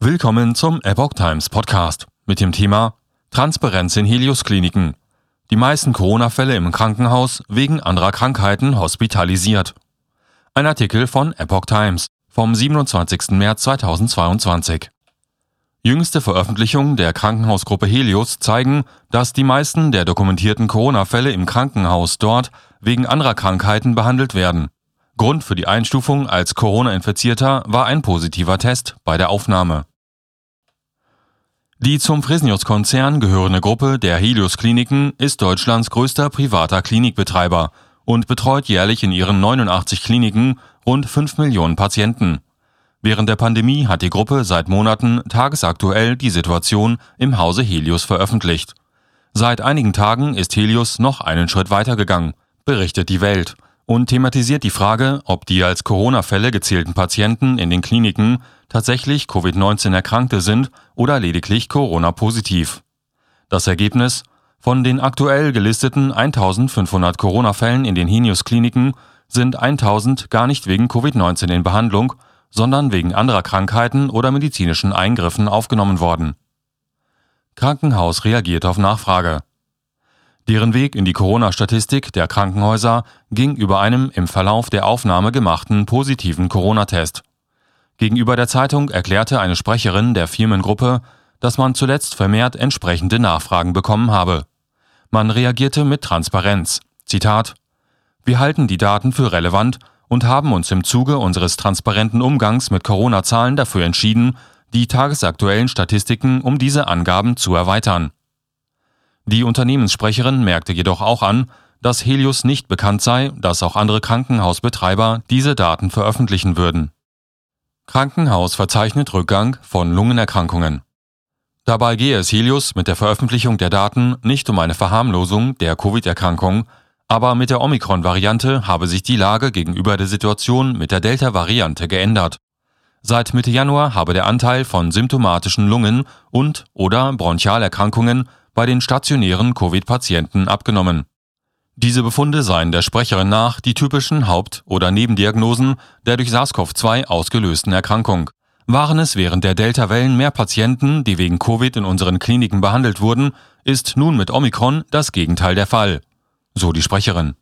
Willkommen zum Epoch Times Podcast mit dem Thema Transparenz in Helios-Kliniken. Die meisten Corona-Fälle im Krankenhaus wegen anderer Krankheiten hospitalisiert. Ein Artikel von Epoch Times vom 27. März 2022. Jüngste Veröffentlichungen der Krankenhausgruppe Helios zeigen, dass die meisten der dokumentierten Corona-Fälle im Krankenhaus dort wegen anderer Krankheiten behandelt werden. Grund für die Einstufung als Corona-Infizierter war ein positiver Test bei der Aufnahme. Die zum Fresenius-Konzern gehörende Gruppe der Helios-Kliniken ist Deutschlands größter privater Klinikbetreiber und betreut jährlich in ihren 89 Kliniken rund 5 Millionen Patienten. Während der Pandemie hat die Gruppe seit Monaten tagesaktuell die Situation im Hause Helios veröffentlicht. Seit einigen Tagen ist Helios noch einen Schritt weitergegangen, berichtet die Welt und thematisiert die Frage, ob die als Corona-Fälle gezählten Patienten in den Kliniken tatsächlich Covid-19 Erkrankte sind oder lediglich Corona-positiv. Das Ergebnis? Von den aktuell gelisteten 1500 Corona-Fällen in den Henius-Kliniken sind 1000 gar nicht wegen Covid-19 in Behandlung, sondern wegen anderer Krankheiten oder medizinischen Eingriffen aufgenommen worden. Krankenhaus reagiert auf Nachfrage. Deren Weg in die Corona-Statistik der Krankenhäuser ging über einem im Verlauf der Aufnahme gemachten positiven Corona-Test. Gegenüber der Zeitung erklärte eine Sprecherin der Firmengruppe, dass man zuletzt vermehrt entsprechende Nachfragen bekommen habe. Man reagierte mit Transparenz. Zitat Wir halten die Daten für relevant und haben uns im Zuge unseres transparenten Umgangs mit Corona-Zahlen dafür entschieden, die tagesaktuellen Statistiken um diese Angaben zu erweitern. Die Unternehmenssprecherin merkte jedoch auch an, dass Helios nicht bekannt sei, dass auch andere Krankenhausbetreiber diese Daten veröffentlichen würden. Krankenhaus verzeichnet Rückgang von Lungenerkrankungen. Dabei gehe es Helios mit der Veröffentlichung der Daten nicht um eine Verharmlosung der Covid-Erkrankung, aber mit der Omikron-Variante habe sich die Lage gegenüber der Situation mit der Delta-Variante geändert. Seit Mitte Januar habe der Anteil von symptomatischen Lungen- und oder Bronchialerkrankungen bei den stationären Covid-Patienten abgenommen. Diese Befunde seien der Sprecherin nach die typischen Haupt- oder Nebendiagnosen der durch SARS-CoV-2 ausgelösten Erkrankung. Waren es während der Delta-Wellen mehr Patienten, die wegen Covid in unseren Kliniken behandelt wurden, ist nun mit Omikron das Gegenteil der Fall. So die Sprecherin.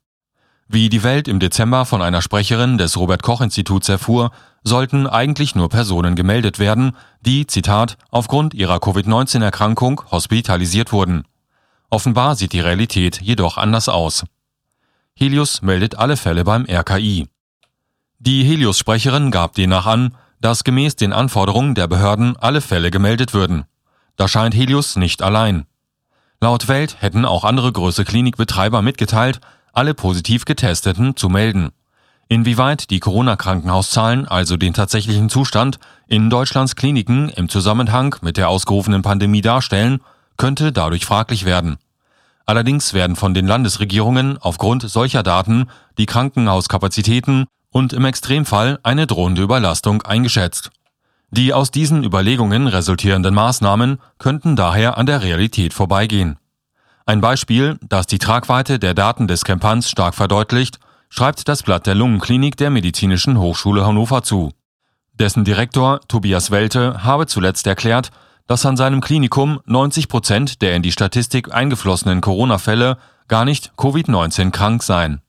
Wie die Welt im Dezember von einer Sprecherin des Robert Koch Instituts erfuhr, sollten eigentlich nur Personen gemeldet werden, die, Zitat, aufgrund ihrer Covid-19-Erkrankung hospitalisiert wurden. Offenbar sieht die Realität jedoch anders aus. Helios meldet alle Fälle beim RKI. Die Helios-Sprecherin gab demnach an, dass gemäß den Anforderungen der Behörden alle Fälle gemeldet würden. Da scheint Helios nicht allein. Laut Welt hätten auch andere größere Klinikbetreiber mitgeteilt, alle positiv Getesteten zu melden. Inwieweit die Corona-Krankenhauszahlen also den tatsächlichen Zustand in Deutschlands Kliniken im Zusammenhang mit der ausgerufenen Pandemie darstellen, könnte dadurch fraglich werden. Allerdings werden von den Landesregierungen aufgrund solcher Daten die Krankenhauskapazitäten und im Extremfall eine drohende Überlastung eingeschätzt. Die aus diesen Überlegungen resultierenden Maßnahmen könnten daher an der Realität vorbeigehen. Ein Beispiel, das die Tragweite der Daten des Campans stark verdeutlicht, schreibt das Blatt der Lungenklinik der Medizinischen Hochschule Hannover zu. Dessen Direktor Tobias Welte habe zuletzt erklärt, dass an seinem Klinikum 90 Prozent der in die Statistik eingeflossenen Corona-Fälle gar nicht Covid-19 krank seien.